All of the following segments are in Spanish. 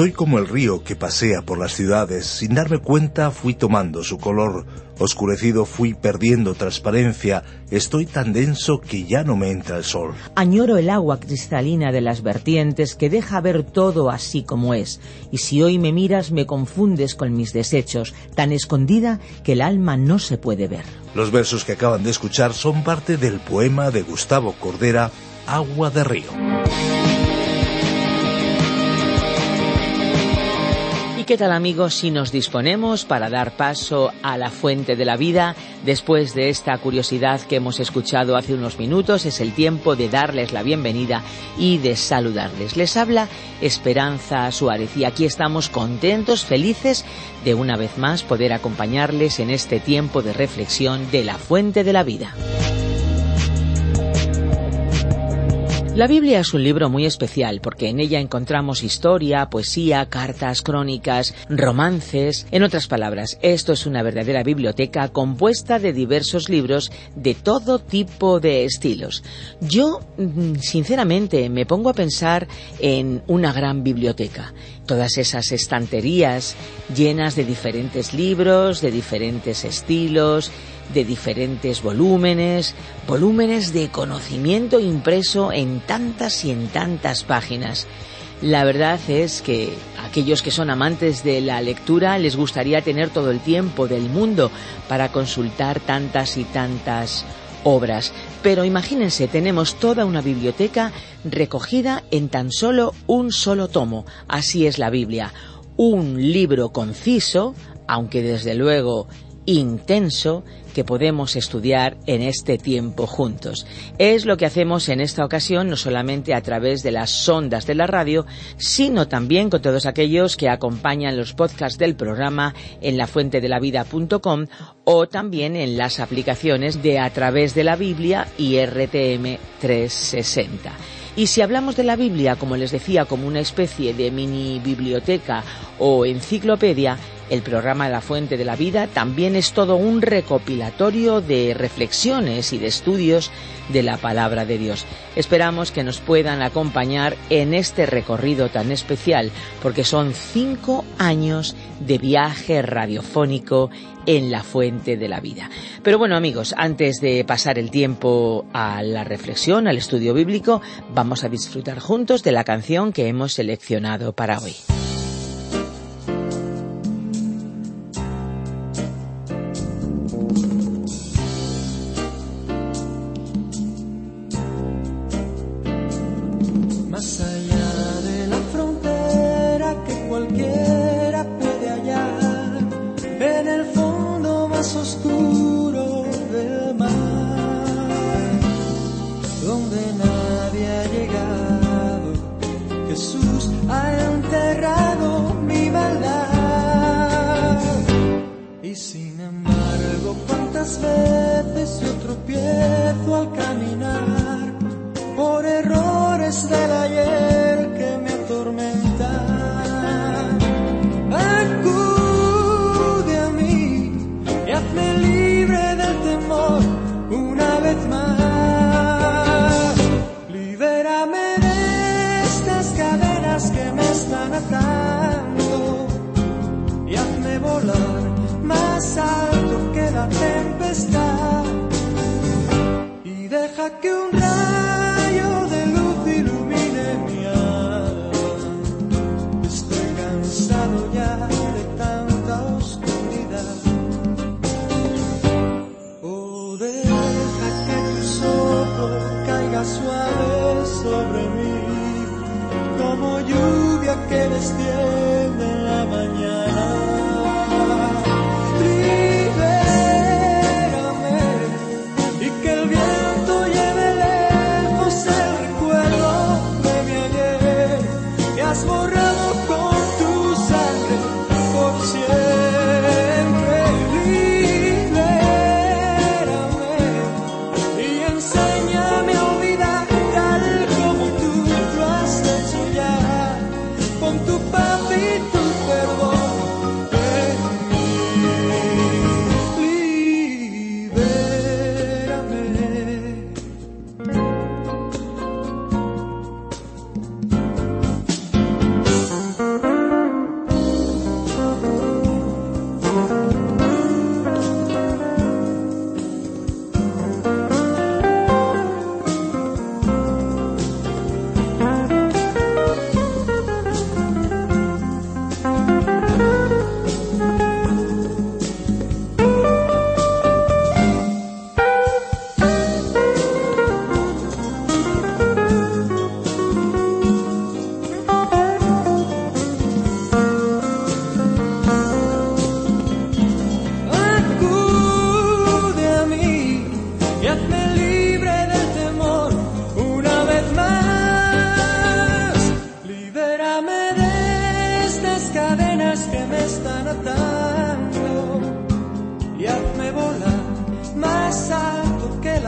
Soy como el río que pasea por las ciudades. Sin darme cuenta fui tomando su color. Oscurecido fui perdiendo transparencia. Estoy tan denso que ya no me entra el sol. Añoro el agua cristalina de las vertientes que deja ver todo así como es. Y si hoy me miras me confundes con mis desechos, tan escondida que el alma no se puede ver. Los versos que acaban de escuchar son parte del poema de Gustavo Cordera, Agua de Río. ¿Qué tal amigos si nos disponemos para dar paso a la fuente de la vida? Después de esta curiosidad que hemos escuchado hace unos minutos, es el tiempo de darles la bienvenida y de saludarles. Les habla Esperanza Suárez y aquí estamos contentos, felices de una vez más poder acompañarles en este tiempo de reflexión de la fuente de la vida. La Biblia es un libro muy especial porque en ella encontramos historia, poesía, cartas, crónicas, romances. En otras palabras, esto es una verdadera biblioteca compuesta de diversos libros de todo tipo de estilos. Yo, mm, sinceramente, me pongo a pensar en una gran biblioteca. Todas esas estanterías llenas de diferentes libros, de diferentes estilos, de diferentes volúmenes, volúmenes de conocimiento impreso en tantas y en tantas páginas. La verdad es que aquellos que son amantes de la lectura les gustaría tener todo el tiempo del mundo para consultar tantas y tantas obras. Pero imagínense, tenemos toda una biblioteca recogida en tan solo un solo tomo. Así es la Biblia. Un libro conciso, aunque desde luego intenso, que podemos estudiar en este tiempo juntos. Es lo que hacemos en esta ocasión, no solamente a través de las sondas de la radio, sino también con todos aquellos que acompañan los podcasts del programa en lafuentedelavida.com o también en las aplicaciones de A través de la Biblia y RTM 360. Y si hablamos de la Biblia, como les decía, como una especie de mini biblioteca o enciclopedia, el programa La Fuente de la Vida también es todo un recopilatorio de reflexiones y de estudios de la palabra de Dios. Esperamos que nos puedan acompañar en este recorrido tan especial, porque son cinco años de viaje radiofónico en la fuente de la vida. Pero bueno amigos, antes de pasar el tiempo a la reflexión, al estudio bíblico, vamos a disfrutar juntos de la canción que hemos seleccionado para hoy.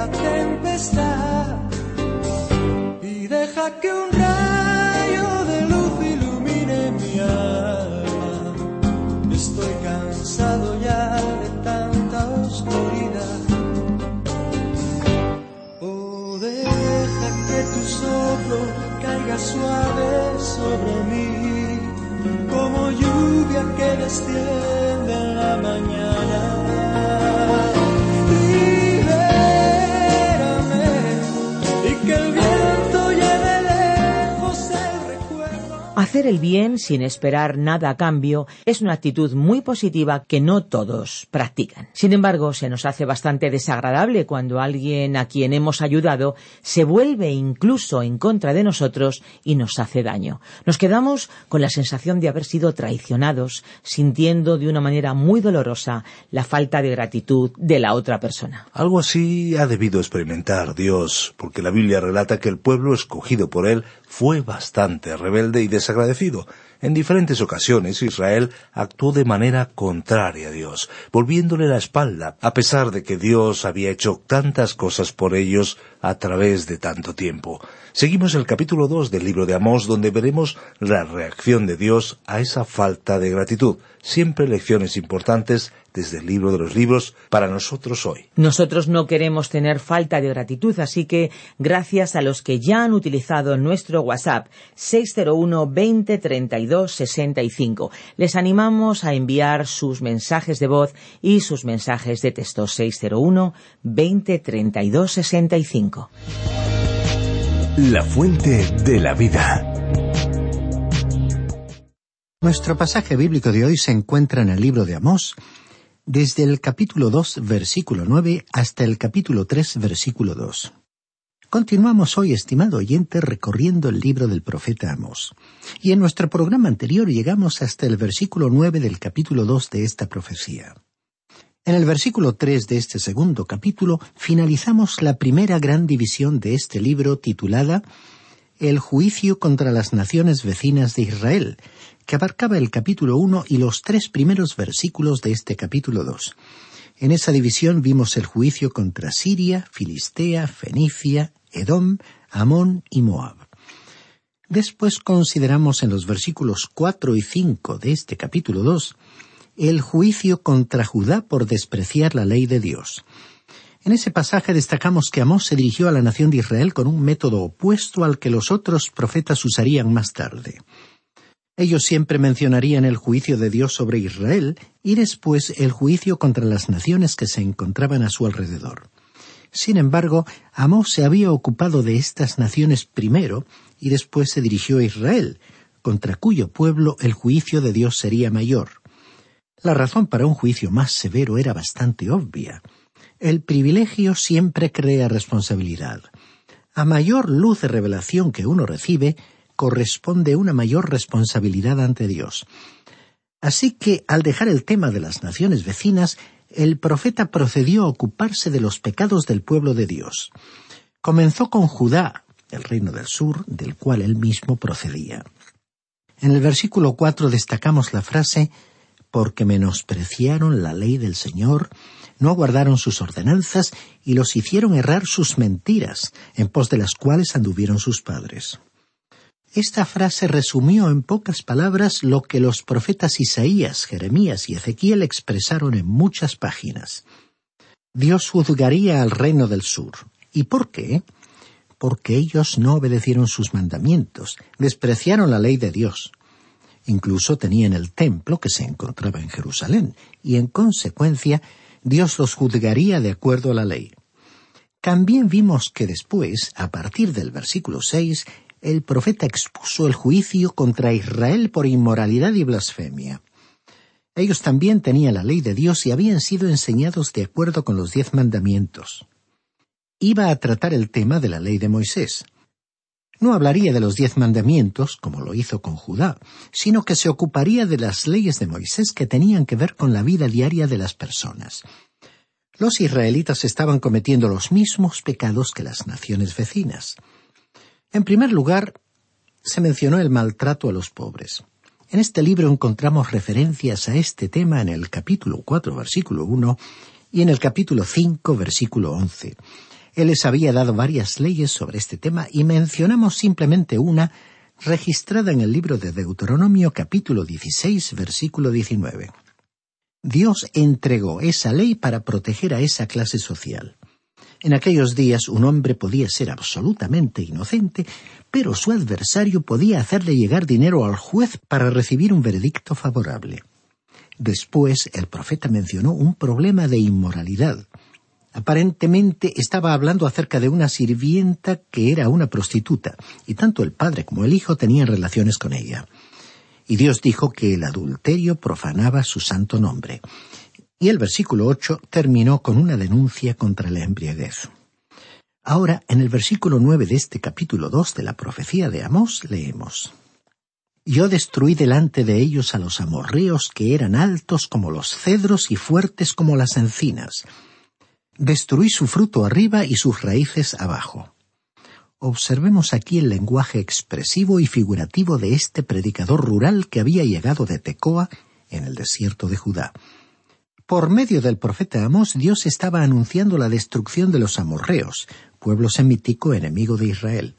La tempestad y deja que un rayo de luz ilumine mi alma. Estoy cansado ya de tanta oscuridad. Oh, deja que tu soplo caiga suave sobre mí, como lluvia que desciende en la mañana. Hacer el bien sin esperar nada a cambio es una actitud muy positiva que no todos practican. Sin embargo, se nos hace bastante desagradable cuando alguien a quien hemos ayudado se vuelve incluso en contra de nosotros y nos hace daño. Nos quedamos con la sensación de haber sido traicionados, sintiendo de una manera muy dolorosa la falta de gratitud de la otra persona. Algo así ha debido experimentar Dios, porque la Biblia relata que el pueblo escogido por él fue bastante rebelde y desagradable En diferentes ocasiones Israel actuó de manera contraria a Dios, volviéndole la espalda, a pesar de que Dios había hecho tantas cosas por ellos a través de tanto tiempo. Seguimos el capítulo 2 del libro de Amós, donde veremos la reacción de Dios a esa falta de gratitud. Siempre lecciones importantes desde el libro de los libros para nosotros hoy. Nosotros no queremos tener falta de gratitud, así que gracias a los que ya han utilizado nuestro WhatsApp 601 20 32 65, les animamos a enviar sus mensajes de voz y sus mensajes de texto 601 20 32 65. La fuente de la vida. Nuestro pasaje bíblico de hoy se encuentra en el libro de Amós, desde el capítulo 2, versículo 9, hasta el capítulo 3, versículo 2. Continuamos hoy, estimado oyente, recorriendo el libro del profeta Amós. Y en nuestro programa anterior llegamos hasta el versículo 9 del capítulo 2 de esta profecía. En el versículo 3 de este segundo capítulo finalizamos la primera gran división de este libro titulada El juicio contra las naciones vecinas de Israel, que abarcaba el capítulo 1 y los tres primeros versículos de este capítulo 2. En esa división vimos el juicio contra Siria, Filistea, Fenicia, Edom, Amón y Moab. Después consideramos en los versículos 4 y 5 de este capítulo 2 el juicio contra Judá por despreciar la ley de Dios. En ese pasaje destacamos que Amós se dirigió a la nación de Israel con un método opuesto al que los otros profetas usarían más tarde. Ellos siempre mencionarían el juicio de Dios sobre Israel y después el juicio contra las naciones que se encontraban a su alrededor. Sin embargo, Amós se había ocupado de estas naciones primero y después se dirigió a Israel, contra cuyo pueblo el juicio de Dios sería mayor. La razón para un juicio más severo era bastante obvia. El privilegio siempre crea responsabilidad. A mayor luz de revelación que uno recibe, corresponde una mayor responsabilidad ante Dios. Así que, al dejar el tema de las naciones vecinas, el profeta procedió a ocuparse de los pecados del pueblo de Dios. Comenzó con Judá, el reino del sur, del cual él mismo procedía. En el versículo cuatro destacamos la frase porque menospreciaron la ley del Señor, no guardaron sus ordenanzas y los hicieron errar sus mentiras, en pos de las cuales anduvieron sus padres. Esta frase resumió en pocas palabras lo que los profetas Isaías, Jeremías y Ezequiel expresaron en muchas páginas. Dios juzgaría al reino del sur. ¿Y por qué? Porque ellos no obedecieron sus mandamientos, despreciaron la ley de Dios. Incluso tenían el templo que se encontraba en Jerusalén, y en consecuencia Dios los juzgaría de acuerdo a la ley. También vimos que después, a partir del versículo seis, el profeta expuso el juicio contra Israel por inmoralidad y blasfemia. Ellos también tenían la ley de Dios y habían sido enseñados de acuerdo con los diez mandamientos. Iba a tratar el tema de la ley de Moisés no hablaría de los diez mandamientos, como lo hizo con Judá, sino que se ocuparía de las leyes de Moisés que tenían que ver con la vida diaria de las personas. Los israelitas estaban cometiendo los mismos pecados que las naciones vecinas. En primer lugar, se mencionó el maltrato a los pobres. En este libro encontramos referencias a este tema en el capítulo cuatro, versículo uno, y en el capítulo 5, versículo 11. Él les había dado varias leyes sobre este tema y mencionamos simplemente una registrada en el libro de Deuteronomio capítulo 16, versículo 19. Dios entregó esa ley para proteger a esa clase social. En aquellos días un hombre podía ser absolutamente inocente, pero su adversario podía hacerle llegar dinero al juez para recibir un veredicto favorable. Después el profeta mencionó un problema de inmoralidad. Aparentemente estaba hablando acerca de una sirvienta que era una prostituta, y tanto el padre como el hijo tenían relaciones con ella. Y Dios dijo que el adulterio profanaba su santo nombre. Y el versículo ocho terminó con una denuncia contra la embriaguez. Ahora, en el versículo nueve de este capítulo dos de la profecía de Amós, leemos Yo destruí delante de ellos a los amorreos que eran altos como los cedros y fuertes como las encinas. Destruí su fruto arriba y sus raíces abajo. Observemos aquí el lenguaje expresivo y figurativo de este predicador rural que había llegado de Tecoa, en el desierto de Judá. Por medio del profeta Amós, Dios estaba anunciando la destrucción de los amorreos, pueblo semítico enemigo de Israel.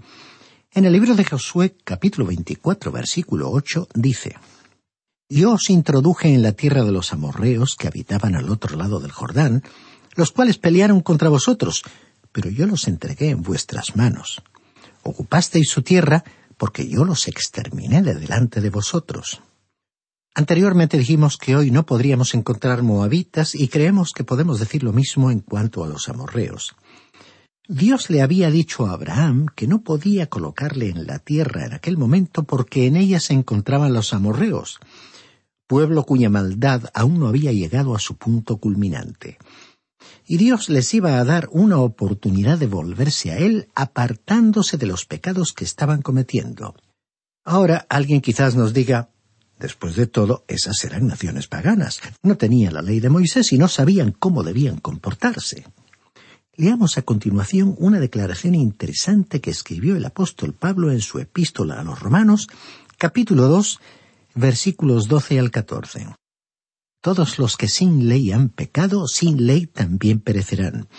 En el libro de Josué, capítulo 24, versículo 8, dice, Yo os introduje en la tierra de los amorreos que habitaban al otro lado del Jordán, los cuales pelearon contra vosotros, pero yo los entregué en vuestras manos. Ocupasteis su tierra, porque yo los exterminé de delante de vosotros. Anteriormente dijimos que hoy no podríamos encontrar moabitas y creemos que podemos decir lo mismo en cuanto a los amorreos. Dios le había dicho a Abraham que no podía colocarle en la tierra en aquel momento porque en ella se encontraban los amorreos, pueblo cuya maldad aún no había llegado a su punto culminante. Y Dios les iba a dar una oportunidad de volverse a Él apartándose de los pecados que estaban cometiendo. Ahora alguien quizás nos diga, Después de todo, esas eran naciones paganas. No tenían la ley de Moisés y no sabían cómo debían comportarse. Leamos a continuación una declaración interesante que escribió el apóstol Pablo en su epístola a los Romanos, capítulo 2, versículos 12 al 14. Todos los que sin ley han pecado, sin ley también perecerán.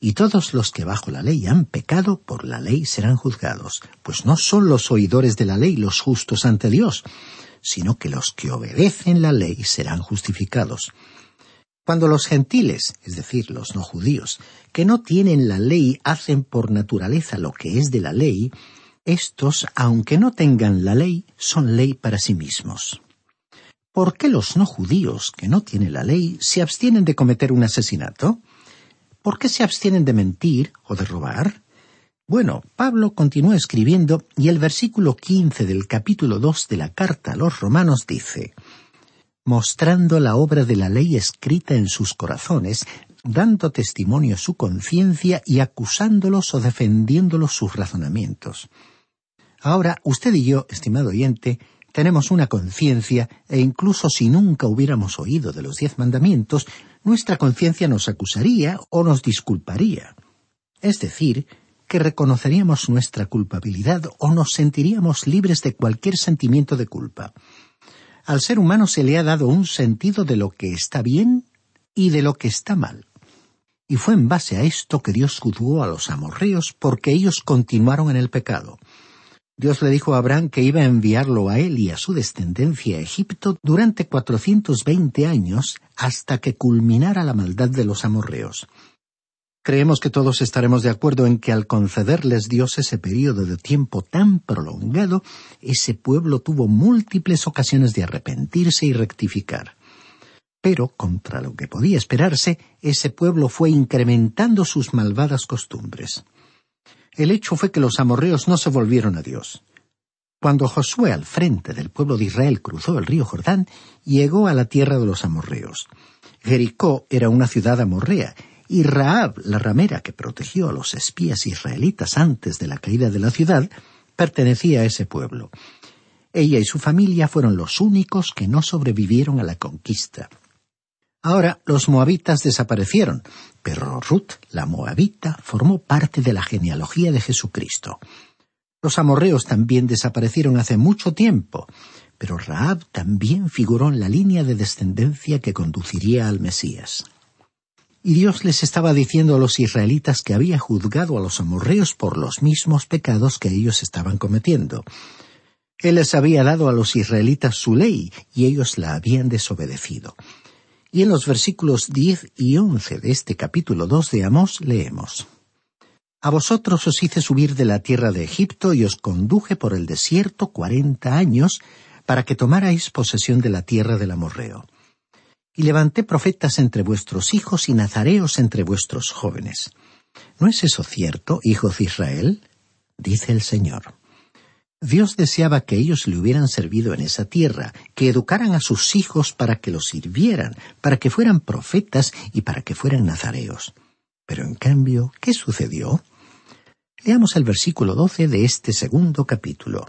Y todos los que bajo la ley han pecado, por la ley serán juzgados. Pues no son los oidores de la ley los justos ante Dios, sino que los que obedecen la ley serán justificados. Cuando los gentiles, es decir, los no judíos, que no tienen la ley, hacen por naturaleza lo que es de la ley, estos, aunque no tengan la ley, son ley para sí mismos. ¿Por qué los no judíos, que no tienen la ley, se abstienen de cometer un asesinato? ¿Por qué se abstienen de mentir o de robar? Bueno, Pablo continúa escribiendo y el versículo quince del capítulo dos de la carta a los romanos dice mostrando la obra de la ley escrita en sus corazones, dando testimonio su conciencia y acusándolos o defendiéndolos sus razonamientos. Ahora, usted y yo, estimado oyente, tenemos una conciencia e incluso si nunca hubiéramos oído de los diez mandamientos, nuestra conciencia nos acusaría o nos disculparía. Es decir, que reconoceríamos nuestra culpabilidad o nos sentiríamos libres de cualquier sentimiento de culpa. Al ser humano se le ha dado un sentido de lo que está bien y de lo que está mal. Y fue en base a esto que Dios juzgó a los amorreos porque ellos continuaron en el pecado. Dios le dijo a Abraham que iba a enviarlo a él y a su descendencia a Egipto durante cuatrocientos veinte años hasta que culminara la maldad de los amorreos. Creemos que todos estaremos de acuerdo en que al concederles Dios ese periodo de tiempo tan prolongado, ese pueblo tuvo múltiples ocasiones de arrepentirse y rectificar. Pero, contra lo que podía esperarse, ese pueblo fue incrementando sus malvadas costumbres. El hecho fue que los amorreos no se volvieron a Dios. Cuando Josué al frente del pueblo de Israel cruzó el río Jordán, llegó a la tierra de los amorreos. Jericó era una ciudad amorrea, y Raab, la ramera que protegió a los espías israelitas antes de la caída de la ciudad, pertenecía a ese pueblo. Ella y su familia fueron los únicos que no sobrevivieron a la conquista. Ahora los moabitas desaparecieron, pero Ruth, la moabita, formó parte de la genealogía de Jesucristo. Los amorreos también desaparecieron hace mucho tiempo, pero Raab también figuró en la línea de descendencia que conduciría al Mesías. Y Dios les estaba diciendo a los israelitas que había juzgado a los amorreos por los mismos pecados que ellos estaban cometiendo. Él les había dado a los israelitas su ley y ellos la habían desobedecido. Y en los versículos diez y once de este capítulo dos de Amós leemos A vosotros os hice subir de la tierra de Egipto y os conduje por el desierto cuarenta años para que tomarais posesión de la tierra del amorreo. Y levanté profetas entre vuestros hijos y nazareos entre vuestros jóvenes. ¿No es eso cierto, hijos de Israel? dice el Señor. Dios deseaba que ellos le hubieran servido en esa tierra, que educaran a sus hijos para que los sirvieran, para que fueran profetas y para que fueran nazareos. Pero en cambio, ¿qué sucedió? Leamos el versículo doce de este segundo capítulo.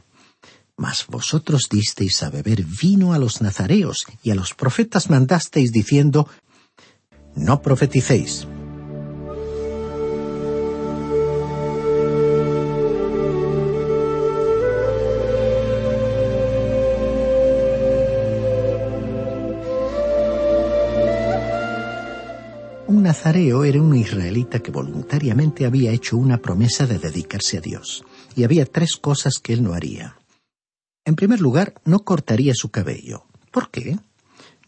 Mas vosotros disteis a beber vino a los nazareos y a los profetas mandasteis diciendo, No profeticéis, Nazareo era un israelita que voluntariamente había hecho una promesa de dedicarse a Dios, y había tres cosas que él no haría. En primer lugar, no cortaría su cabello. ¿Por qué?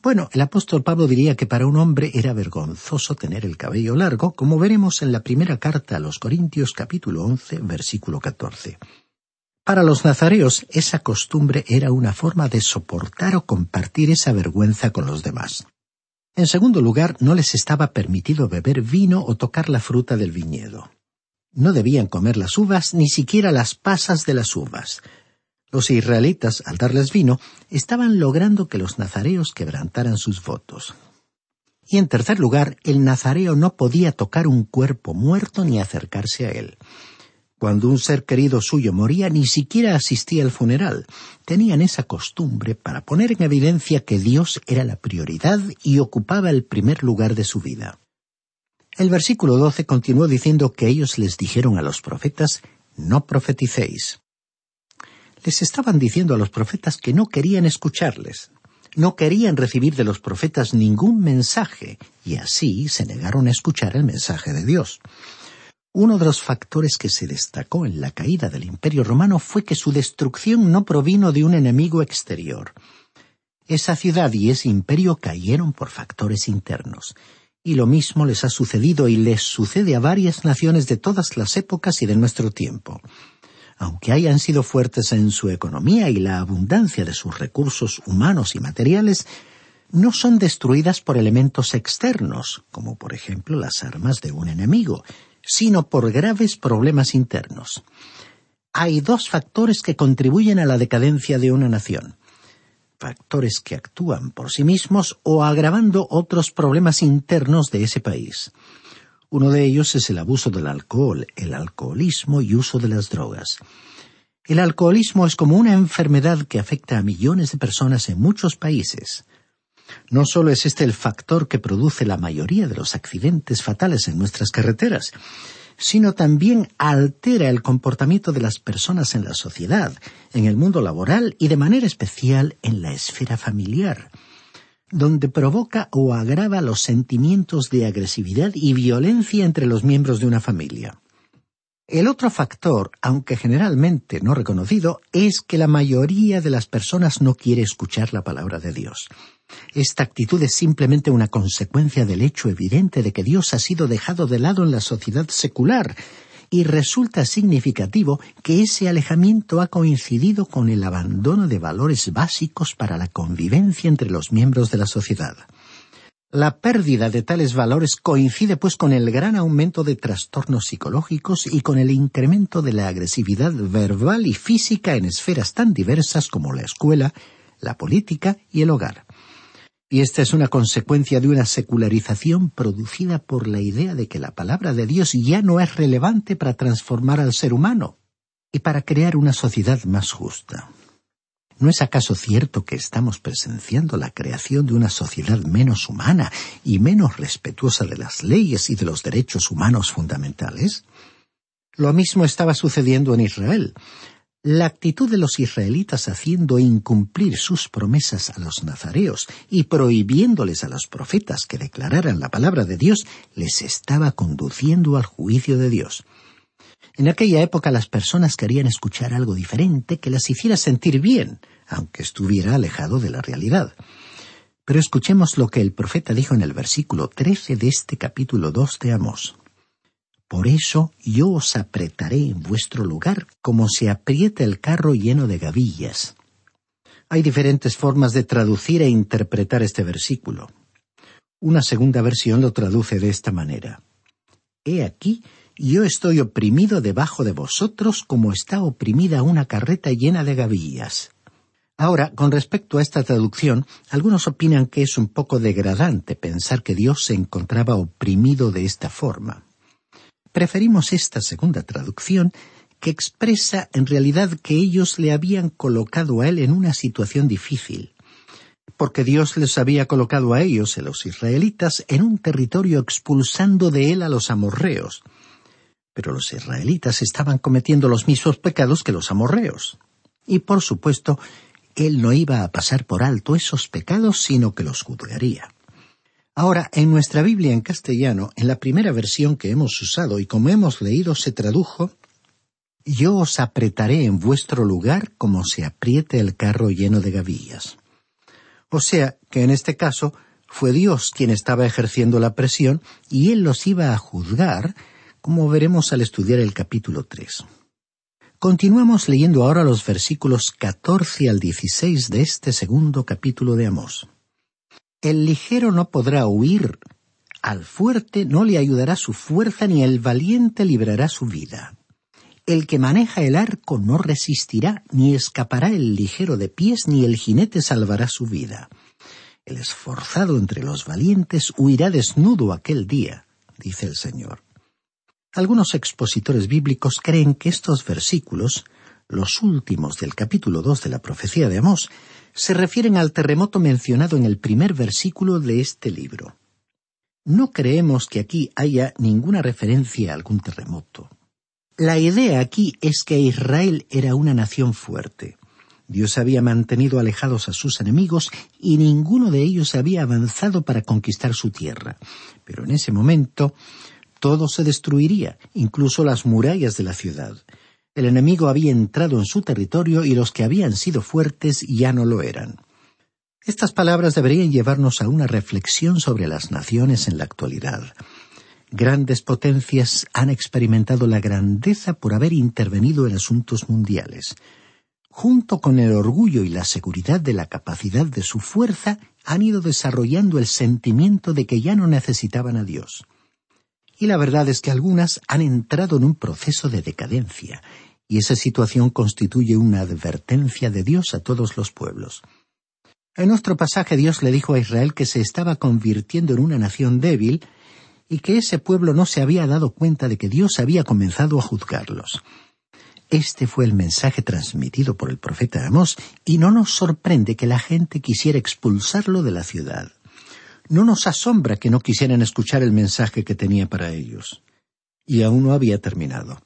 Bueno, el apóstol Pablo diría que para un hombre era vergonzoso tener el cabello largo, como veremos en la primera carta a los Corintios capítulo 11, versículo 14. Para los nazareos esa costumbre era una forma de soportar o compartir esa vergüenza con los demás. En segundo lugar, no les estaba permitido beber vino o tocar la fruta del viñedo. No debían comer las uvas, ni siquiera las pasas de las uvas. Los israelitas, al darles vino, estaban logrando que los nazareos quebrantaran sus votos. Y en tercer lugar, el nazareo no podía tocar un cuerpo muerto ni acercarse a él. Cuando un ser querido suyo moría, ni siquiera asistía al funeral. Tenían esa costumbre para poner en evidencia que Dios era la prioridad y ocupaba el primer lugar de su vida. El versículo doce continuó diciendo que ellos les dijeron a los profetas, no profeticéis. Les estaban diciendo a los profetas que no querían escucharles, no querían recibir de los profetas ningún mensaje, y así se negaron a escuchar el mensaje de Dios. Uno de los factores que se destacó en la caída del Imperio romano fue que su destrucción no provino de un enemigo exterior. Esa ciudad y ese imperio cayeron por factores internos. Y lo mismo les ha sucedido y les sucede a varias naciones de todas las épocas y de nuestro tiempo. Aunque hayan sido fuertes en su economía y la abundancia de sus recursos humanos y materiales, no son destruidas por elementos externos, como por ejemplo las armas de un enemigo, sino por graves problemas internos. Hay dos factores que contribuyen a la decadencia de una nación. Factores que actúan por sí mismos o agravando otros problemas internos de ese país. Uno de ellos es el abuso del alcohol, el alcoholismo y uso de las drogas. El alcoholismo es como una enfermedad que afecta a millones de personas en muchos países. No solo es este el factor que produce la mayoría de los accidentes fatales en nuestras carreteras, sino también altera el comportamiento de las personas en la sociedad, en el mundo laboral y de manera especial en la esfera familiar, donde provoca o agrava los sentimientos de agresividad y violencia entre los miembros de una familia. El otro factor, aunque generalmente no reconocido, es que la mayoría de las personas no quiere escuchar la palabra de Dios. Esta actitud es simplemente una consecuencia del hecho evidente de que Dios ha sido dejado de lado en la sociedad secular, y resulta significativo que ese alejamiento ha coincidido con el abandono de valores básicos para la convivencia entre los miembros de la sociedad. La pérdida de tales valores coincide pues con el gran aumento de trastornos psicológicos y con el incremento de la agresividad verbal y física en esferas tan diversas como la escuela, la política y el hogar. Y esta es una consecuencia de una secularización producida por la idea de que la palabra de Dios ya no es relevante para transformar al ser humano y para crear una sociedad más justa. ¿No es acaso cierto que estamos presenciando la creación de una sociedad menos humana y menos respetuosa de las leyes y de los derechos humanos fundamentales? Lo mismo estaba sucediendo en Israel. La actitud de los israelitas haciendo incumplir sus promesas a los nazareos y prohibiéndoles a los profetas que declararan la palabra de Dios les estaba conduciendo al juicio de Dios. En aquella época las personas querían escuchar algo diferente que las hiciera sentir bien, aunque estuviera alejado de la realidad. Pero escuchemos lo que el profeta dijo en el versículo 13 de este capítulo 2 de Amós. Por eso yo os apretaré en vuestro lugar como se aprieta el carro lleno de gavillas. Hay diferentes formas de traducir e interpretar este versículo. Una segunda versión lo traduce de esta manera. He aquí, yo estoy oprimido debajo de vosotros como está oprimida una carreta llena de gavillas. Ahora, con respecto a esta traducción, algunos opinan que es un poco degradante pensar que Dios se encontraba oprimido de esta forma. Preferimos esta segunda traducción que expresa en realidad que ellos le habían colocado a él en una situación difícil, porque Dios les había colocado a ellos, a los israelitas, en un territorio expulsando de él a los amorreos. Pero los israelitas estaban cometiendo los mismos pecados que los amorreos. Y por supuesto, él no iba a pasar por alto esos pecados, sino que los juzgaría. Ahora, en nuestra Biblia en castellano, en la primera versión que hemos usado y como hemos leído, se tradujo Yo os apretaré en vuestro lugar como se apriete el carro lleno de gavillas. O sea, que en este caso fue Dios quien estaba ejerciendo la presión y Él los iba a juzgar, como veremos al estudiar el capítulo 3. Continuamos leyendo ahora los versículos 14 al 16 de este segundo capítulo de Amós. El ligero no podrá huir, al fuerte no le ayudará su fuerza, ni el valiente librará su vida. El que maneja el arco no resistirá, ni escapará el ligero de pies, ni el jinete salvará su vida. El esforzado entre los valientes huirá desnudo aquel día, dice el Señor. Algunos expositores bíblicos creen que estos versículos, los últimos del capítulo dos de la profecía de Amós, se refieren al terremoto mencionado en el primer versículo de este libro. No creemos que aquí haya ninguna referencia a algún terremoto. La idea aquí es que Israel era una nación fuerte. Dios había mantenido alejados a sus enemigos y ninguno de ellos había avanzado para conquistar su tierra. Pero en ese momento todo se destruiría, incluso las murallas de la ciudad. El enemigo había entrado en su territorio y los que habían sido fuertes ya no lo eran. Estas palabras deberían llevarnos a una reflexión sobre las naciones en la actualidad. Grandes potencias han experimentado la grandeza por haber intervenido en asuntos mundiales. Junto con el orgullo y la seguridad de la capacidad de su fuerza, han ido desarrollando el sentimiento de que ya no necesitaban a Dios. Y la verdad es que algunas han entrado en un proceso de decadencia, y esa situación constituye una advertencia de Dios a todos los pueblos. En nuestro pasaje Dios le dijo a Israel que se estaba convirtiendo en una nación débil y que ese pueblo no se había dado cuenta de que Dios había comenzado a juzgarlos. Este fue el mensaje transmitido por el profeta Amós y no nos sorprende que la gente quisiera expulsarlo de la ciudad. No nos asombra que no quisieran escuchar el mensaje que tenía para ellos. Y aún no había terminado.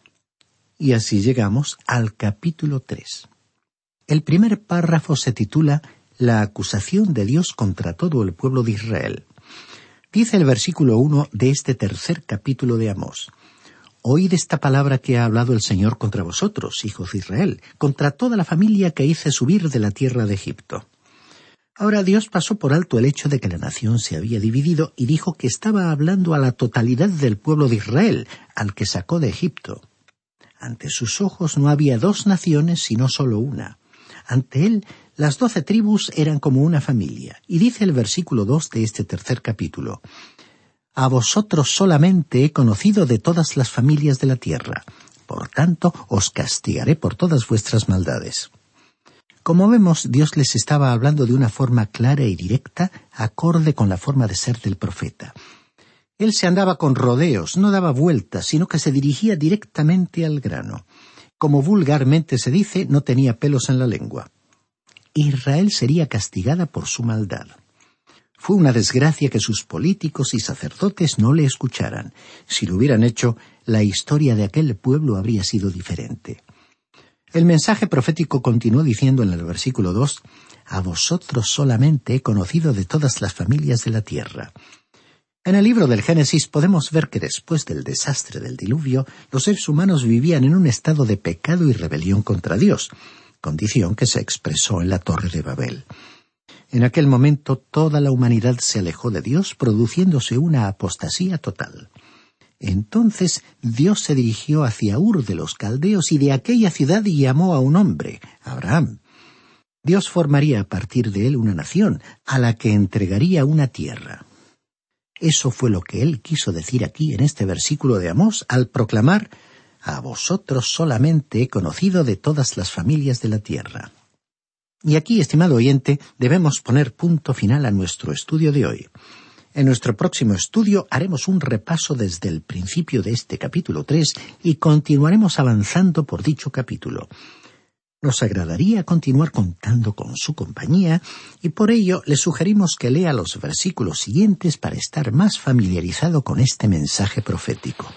Y así llegamos al capítulo 3. El primer párrafo se titula La acusación de Dios contra todo el pueblo de Israel. Dice el versículo 1 de este tercer capítulo de Amós. Oíd esta palabra que ha hablado el Señor contra vosotros, hijos de Israel, contra toda la familia que hice subir de la tierra de Egipto. Ahora Dios pasó por alto el hecho de que la nación se había dividido y dijo que estaba hablando a la totalidad del pueblo de Israel, al que sacó de Egipto. Ante sus ojos no había dos naciones, sino solo una. Ante él, las doce tribus eran como una familia. Y dice el versículo dos de este tercer capítulo, A vosotros solamente he conocido de todas las familias de la tierra. Por tanto, os castigaré por todas vuestras maldades. Como vemos, Dios les estaba hablando de una forma clara y directa, acorde con la forma de ser del profeta. Él se andaba con rodeos, no daba vueltas, sino que se dirigía directamente al grano. Como vulgarmente se dice, no tenía pelos en la lengua. Israel sería castigada por su maldad. Fue una desgracia que sus políticos y sacerdotes no le escucharan. Si lo hubieran hecho, la historia de aquel pueblo habría sido diferente. El mensaje profético continuó diciendo en el versículo 2, A vosotros solamente he conocido de todas las familias de la tierra. En el libro del Génesis podemos ver que después del desastre del diluvio, los seres humanos vivían en un estado de pecado y rebelión contra Dios, condición que se expresó en la Torre de Babel. En aquel momento toda la humanidad se alejó de Dios, produciéndose una apostasía total. Entonces Dios se dirigió hacia Ur de los Caldeos y de aquella ciudad llamó a un hombre, Abraham. Dios formaría a partir de él una nación, a la que entregaría una tierra. Eso fue lo que él quiso decir aquí en este versículo de Amós al proclamar A vosotros solamente he conocido de todas las familias de la tierra. Y aquí, estimado oyente, debemos poner punto final a nuestro estudio de hoy. En nuestro próximo estudio haremos un repaso desde el principio de este capítulo 3 y continuaremos avanzando por dicho capítulo. Nos agradaría continuar contando con su compañía y por ello le sugerimos que lea los versículos siguientes para estar más familiarizado con este mensaje profético.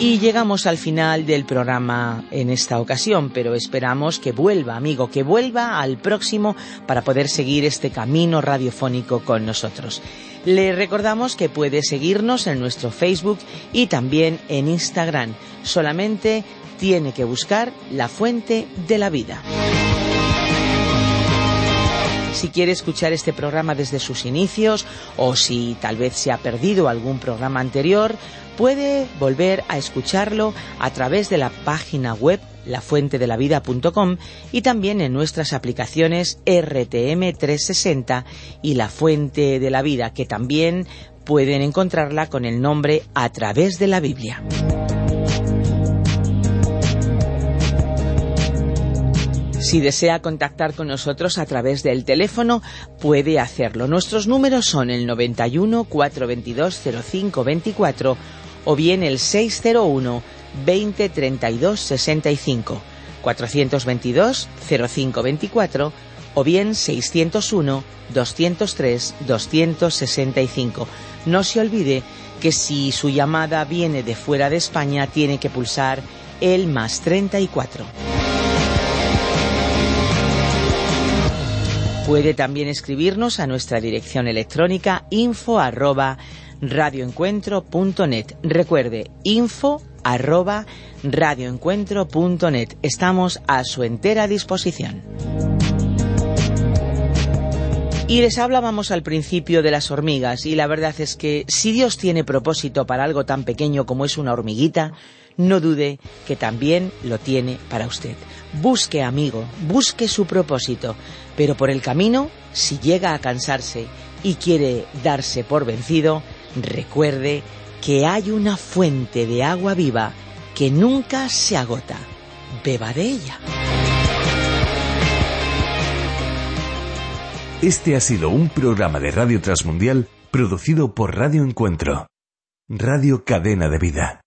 Y llegamos al final del programa en esta ocasión, pero esperamos que vuelva, amigo, que vuelva al próximo para poder seguir este camino radiofónico con nosotros. Le recordamos que puede seguirnos en nuestro Facebook y también en Instagram. Solamente tiene que buscar la fuente de la vida. Si quiere escuchar este programa desde sus inicios o si tal vez se ha perdido algún programa anterior, puede volver a escucharlo a través de la página web lafuentedelavida.com y también en nuestras aplicaciones RTM 360 y La Fuente de la Vida, que también pueden encontrarla con el nombre A través de la Biblia. Si desea contactar con nosotros a través del teléfono, puede hacerlo. Nuestros números son el 91 422 0524 o bien el 601 20 32 65 422 0524 o bien 601 203 265. No se olvide que si su llamada viene de fuera de España tiene que pulsar el más 34. Puede también escribirnos a nuestra dirección electrónica info arroba radioencuentro.net. Recuerde, info arroba radioencuentro.net. Estamos a su entera disposición. Y les hablábamos al principio de las hormigas y la verdad es que si Dios tiene propósito para algo tan pequeño como es una hormiguita, no dude que también lo tiene para usted. Busque, amigo, busque su propósito, pero por el camino, si llega a cansarse y quiere darse por vencido, Recuerde que hay una fuente de agua viva que nunca se agota. Beba de ella. Este ha sido un programa de Radio Transmundial producido por Radio Encuentro, Radio Cadena de Vida.